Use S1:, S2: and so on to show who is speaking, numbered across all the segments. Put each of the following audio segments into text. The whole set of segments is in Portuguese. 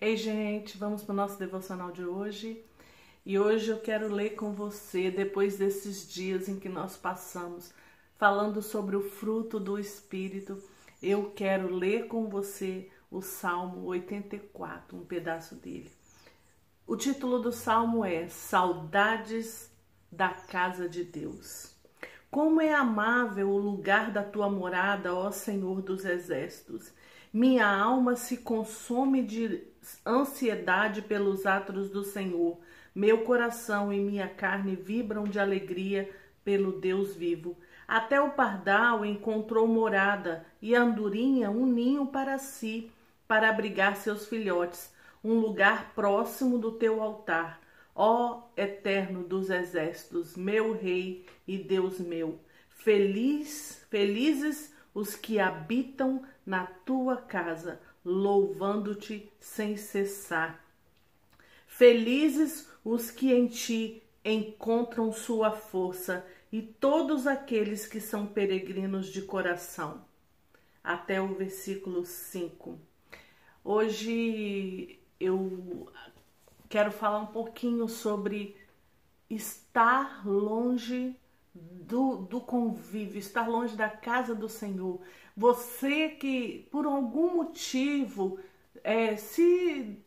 S1: Ei, gente, vamos para o nosso devocional de hoje. E hoje eu quero ler com você, depois desses dias em que nós passamos, falando sobre o fruto do Espírito, eu quero ler com você o Salmo 84, um pedaço dele. O título do salmo é Saudades da Casa de Deus. Como é amável o lugar da tua morada, ó Senhor dos Exércitos. Minha alma se consome de ansiedade pelos atos do Senhor. Meu coração e minha carne vibram de alegria pelo Deus vivo. Até o pardal encontrou morada e a andorinha um ninho para si, para abrigar seus filhotes, um lugar próximo do teu altar. Ó Eterno dos exércitos, meu Rei e Deus meu, feliz, felizes os que habitam na tua casa, louvando-te sem cessar. Felizes os que em ti encontram sua força e todos aqueles que são peregrinos de coração. Até o versículo 5. Hoje eu quero falar um pouquinho sobre estar longe do, do convívio, estar longe da casa do Senhor. Você que por algum motivo é, se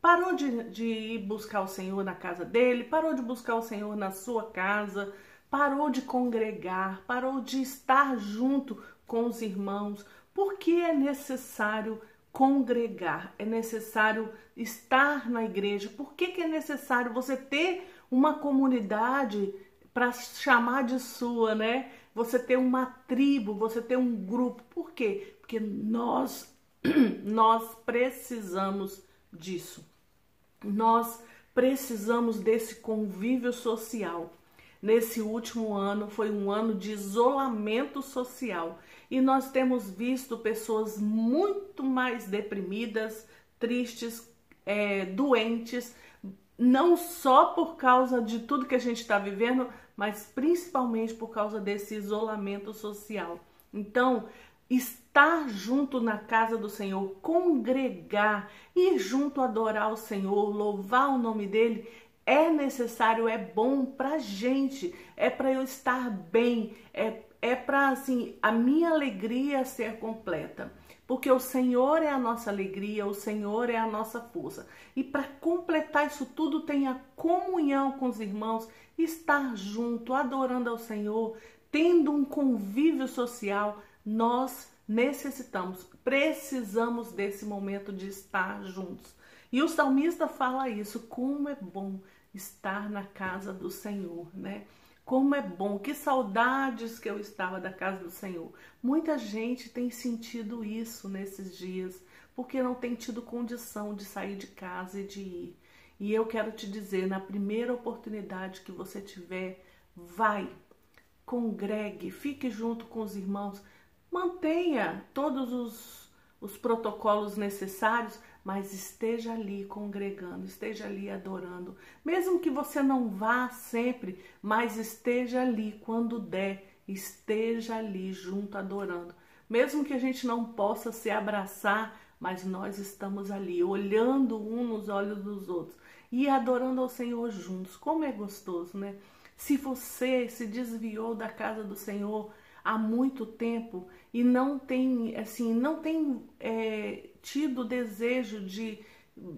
S1: parou de, de ir buscar o Senhor na casa dele, parou de buscar o Senhor na sua casa, parou de congregar, parou de estar junto com os irmãos, porque é necessário congregar, é necessário estar na igreja. Por que, que é necessário você ter uma comunidade para chamar de sua, né? Você ter uma tribo, você ter um grupo. Por quê? Porque nós nós precisamos disso. Nós precisamos desse convívio social. Nesse último ano foi um ano de isolamento social e nós temos visto pessoas muito mais deprimidas, tristes, é, doentes, não só por causa de tudo que a gente está vivendo, mas principalmente por causa desse isolamento social. Então, estar junto na casa do Senhor, congregar, ir junto adorar o Senhor, louvar o nome dele, é necessário, é bom pra gente, é para eu estar bem, é, é para assim, a minha alegria ser completa porque o Senhor é a nossa alegria, o Senhor é a nossa força. E para completar isso tudo, tem a comunhão com os irmãos, estar junto, adorando ao Senhor, tendo um convívio social. Nós necessitamos, precisamos desse momento de estar juntos. E o salmista fala isso, como é bom estar na casa do Senhor, né? Como é bom, que saudades que eu estava da casa do Senhor. Muita gente tem sentido isso nesses dias, porque não tem tido condição de sair de casa e de ir. E eu quero te dizer, na primeira oportunidade que você tiver, vai, congregue, fique junto com os irmãos, mantenha todos os, os protocolos necessários, mas esteja ali congregando, esteja ali adorando. Mesmo que você não vá sempre, mas esteja ali quando der, esteja ali junto adorando. Mesmo que a gente não possa se abraçar, mas nós estamos ali, olhando um nos olhos dos outros e adorando ao Senhor juntos. Como é gostoso, né? Se você se desviou da casa do Senhor há muito tempo e não tem, assim, não tem é, tido o desejo de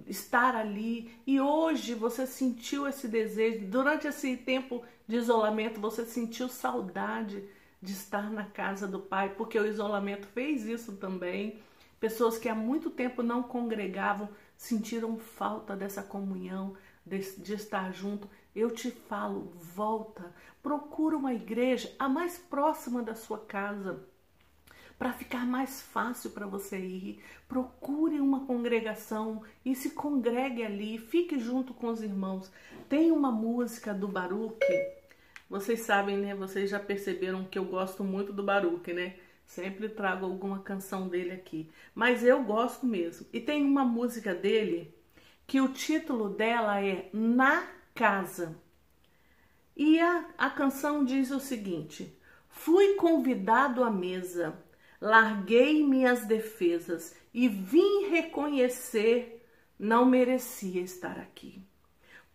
S1: estar ali e hoje você sentiu esse desejo, durante esse tempo de isolamento você sentiu saudade de estar na casa do Pai, porque o isolamento fez isso também. Pessoas que há muito tempo não congregavam sentiram falta dessa comunhão, de, de estar junto. Eu te falo, volta, procura uma igreja a mais próxima da sua casa para ficar mais fácil para você ir. Procure uma congregação e se congregue ali, fique junto com os irmãos. Tem uma música do Baruch, vocês sabem, né? Vocês já perceberam que eu gosto muito do Baruch, né? Sempre trago alguma canção dele aqui, mas eu gosto mesmo. E tem uma música dele que o título dela é Na Casa. E a, a canção diz o seguinte: Fui convidado à mesa larguei minhas defesas e vim reconhecer não merecia estar aqui.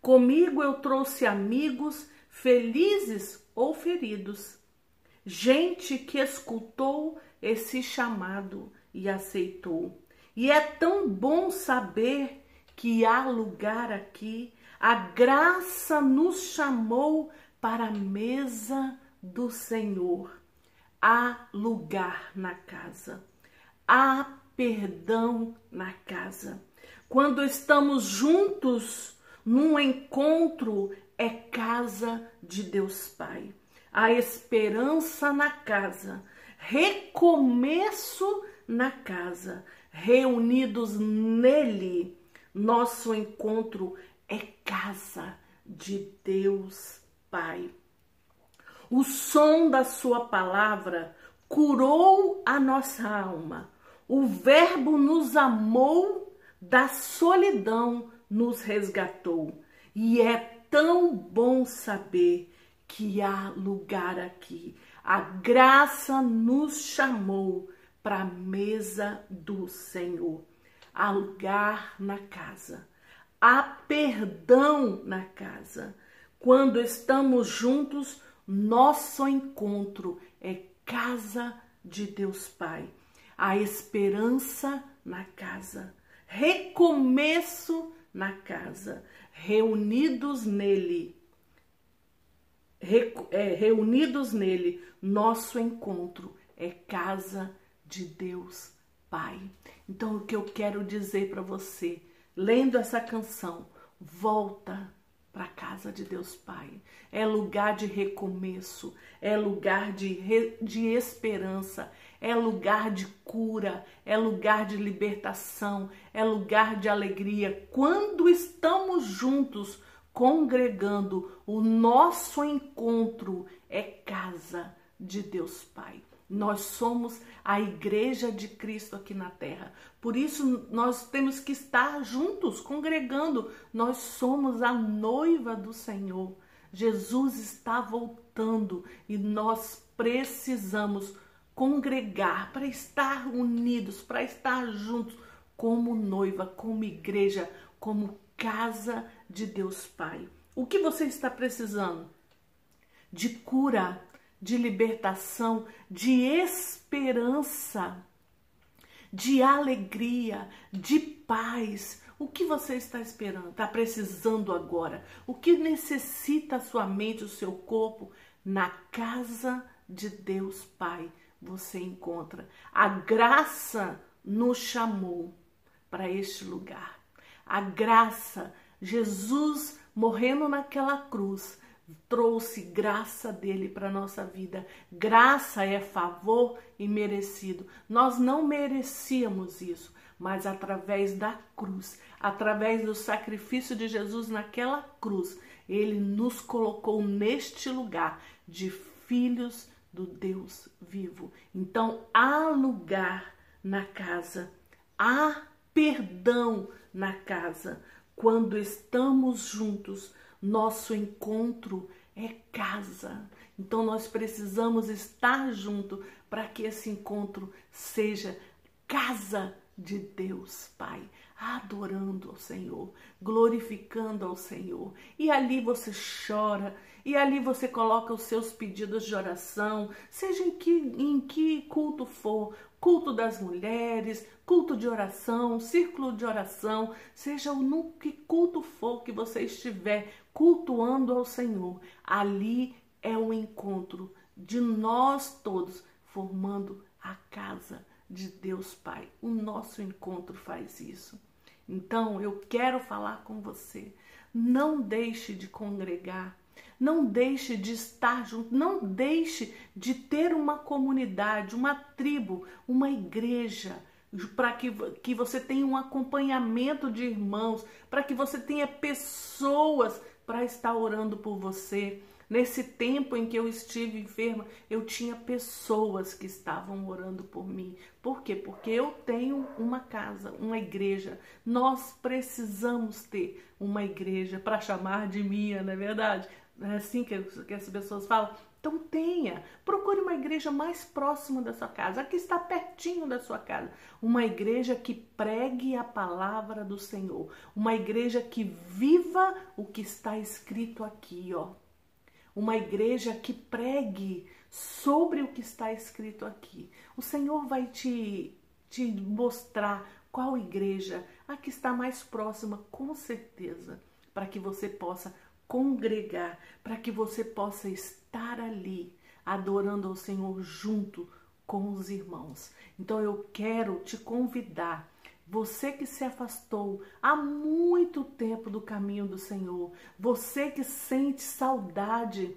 S1: Comigo eu trouxe amigos felizes ou feridos, gente que escutou esse chamado e aceitou. E é tão bom saber que há lugar aqui. A graça nos chamou para a mesa do Senhor. Há lugar na casa. Há perdão na casa. Quando estamos juntos num encontro, é casa de Deus Pai. A esperança na casa, recomeço na casa, reunidos nele nosso encontro é casa de Deus Pai. O som da Sua palavra curou a nossa alma. O Verbo nos amou, da solidão nos resgatou. E é tão bom saber que há lugar aqui. A graça nos chamou para a mesa do Senhor há lugar na casa, há perdão na casa. Quando estamos juntos, nosso encontro é casa de Deus Pai. Há esperança na casa, recomeço na casa, reunidos nele. é, reunidos nele, nosso encontro é casa de Deus Pai. Então, o que eu quero dizer para você, lendo essa canção, volta para a casa de Deus Pai. É lugar de recomeço, é lugar de, re, de esperança, é lugar de cura, é lugar de libertação, é lugar de alegria. Quando estamos juntos, congregando, o nosso encontro é casa de Deus Pai. Nós somos a igreja de Cristo aqui na terra. Por isso nós temos que estar juntos, congregando. Nós somos a noiva do Senhor. Jesus está voltando e nós precisamos congregar para estar unidos, para estar juntos como noiva, como igreja, como casa de Deus Pai. O que você está precisando? De cura de libertação, de esperança, de alegria, de paz. O que você está esperando? Está precisando agora? O que necessita a sua mente, o seu corpo? Na casa de Deus Pai você encontra. A graça nos chamou para este lugar. A graça, Jesus morrendo naquela cruz, trouxe graça dele para nossa vida. Graça é favor e merecido. Nós não merecíamos isso, mas através da cruz, através do sacrifício de Jesus naquela cruz, ele nos colocou neste lugar de filhos do Deus vivo. Então há lugar na casa, há perdão na casa quando estamos juntos nosso encontro é casa. Então nós precisamos estar junto para que esse encontro seja casa de Deus, Pai, adorando ao Senhor, glorificando ao Senhor. E ali você chora, e ali você coloca os seus pedidos de oração, seja em que, em que culto for, culto das mulheres, culto de oração, círculo de oração, seja no que culto for que você estiver cultuando ao Senhor, ali é o encontro de nós todos formando a casa de Deus Pai. O nosso encontro faz isso. Então eu quero falar com você. Não deixe de congregar não deixe de estar junto, não deixe de ter uma comunidade, uma tribo, uma igreja, para que, que você tenha um acompanhamento de irmãos, para que você tenha pessoas para estar orando por você. Nesse tempo em que eu estive enferma, eu tinha pessoas que estavam orando por mim. Por quê? Porque eu tenho uma casa, uma igreja. Nós precisamos ter uma igreja para chamar de minha, não é verdade? é assim que, que as pessoas falam. Então tenha, procure uma igreja mais próxima da sua casa, que está pertinho da sua casa, uma igreja que pregue a palavra do Senhor, uma igreja que viva o que está escrito aqui, ó. Uma igreja que pregue sobre o que está escrito aqui. O Senhor vai te te mostrar qual igreja a que está mais próxima, com certeza, para que você possa congregar, para que você possa estar ali adorando ao Senhor junto com os irmãos. Então eu quero te convidar, você que se afastou há muito tempo do caminho do Senhor, você que sente saudade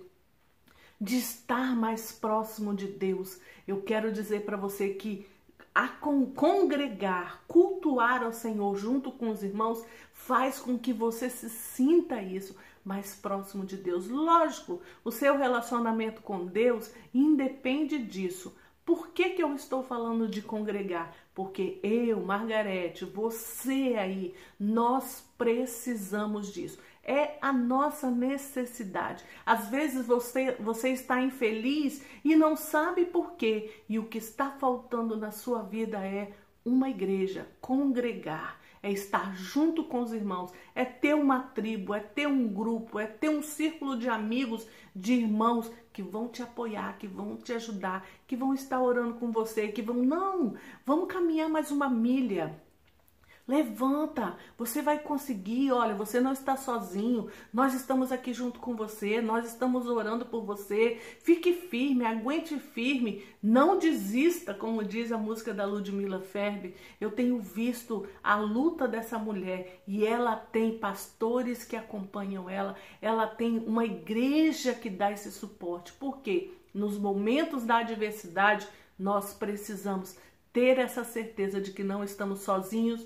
S1: de estar mais próximo de Deus, eu quero dizer para você que a congregar, cultuar ao Senhor junto com os irmãos, faz com que você se sinta isso mais próximo de Deus. Lógico, o seu relacionamento com Deus independe disso. Por que, que eu estou falando de congregar? Porque eu, Margarete, você aí, nós precisamos disso é a nossa necessidade. Às vezes você, você está infeliz e não sabe por quê, e o que está faltando na sua vida é uma igreja, congregar, é estar junto com os irmãos, é ter uma tribo, é ter um grupo, é ter um círculo de amigos, de irmãos que vão te apoiar, que vão te ajudar, que vão estar orando com você, que vão, não, vamos caminhar mais uma milha. Levanta, você vai conseguir. Olha, você não está sozinho. Nós estamos aqui junto com você. Nós estamos orando por você. Fique firme, aguente firme. Não desista, como diz a música da Ludmilla Ferbe. Eu tenho visto a luta dessa mulher e ela tem pastores que acompanham ela. Ela tem uma igreja que dá esse suporte. Por quê? Nos momentos da adversidade, nós precisamos ter essa certeza de que não estamos sozinhos,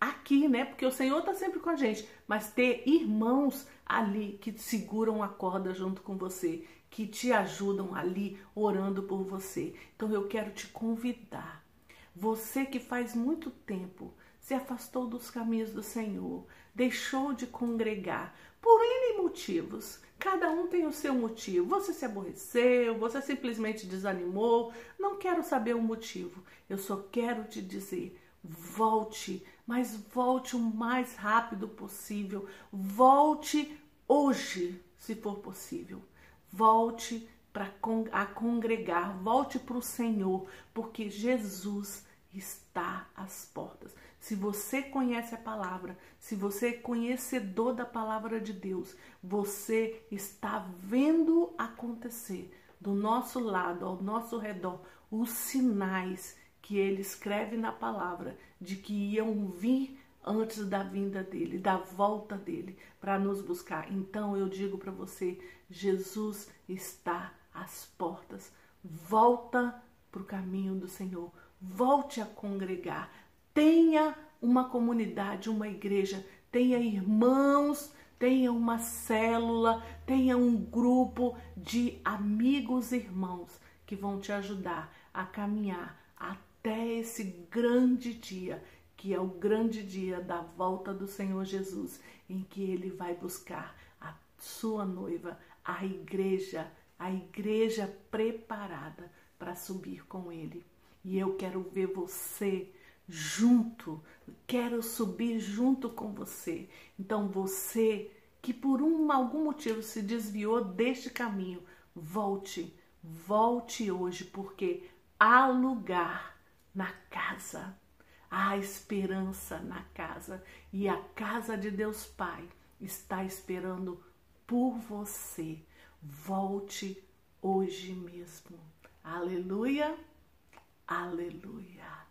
S1: aqui, né? Porque o Senhor está sempre com a gente, mas ter irmãos ali que seguram a corda junto com você, que te ajudam ali orando por você. Então eu quero te convidar. Você que faz muito tempo se afastou dos caminhos do Senhor, deixou de congregar por N motivos. Cada um tem o seu motivo. Você se aborreceu, você simplesmente desanimou. Não quero saber o motivo. Eu só quero te dizer: volte mas volte o mais rápido possível. Volte hoje, se for possível. Volte para a congregar, volte para o Senhor, porque Jesus está às portas. Se você conhece a palavra, se você é conhecedor da palavra de Deus, você está vendo acontecer do nosso lado, ao nosso redor, os sinais que ele escreve na palavra de que iam vir antes da vinda dele, da volta dele para nos buscar. Então eu digo para você, Jesus está às portas. Volta para o caminho do Senhor. Volte a congregar. Tenha uma comunidade, uma igreja, tenha irmãos, tenha uma célula, tenha um grupo de amigos irmãos que vão te ajudar a caminhar a até esse grande dia, que é o grande dia da volta do Senhor Jesus, em que ele vai buscar a sua noiva, a igreja, a igreja preparada para subir com ele. E eu quero ver você junto, quero subir junto com você. Então você que por um algum motivo se desviou deste caminho, volte, volte hoje, porque há lugar na casa. Há esperança na casa e a casa de Deus Pai está esperando por você. Volte hoje mesmo. Aleluia, aleluia.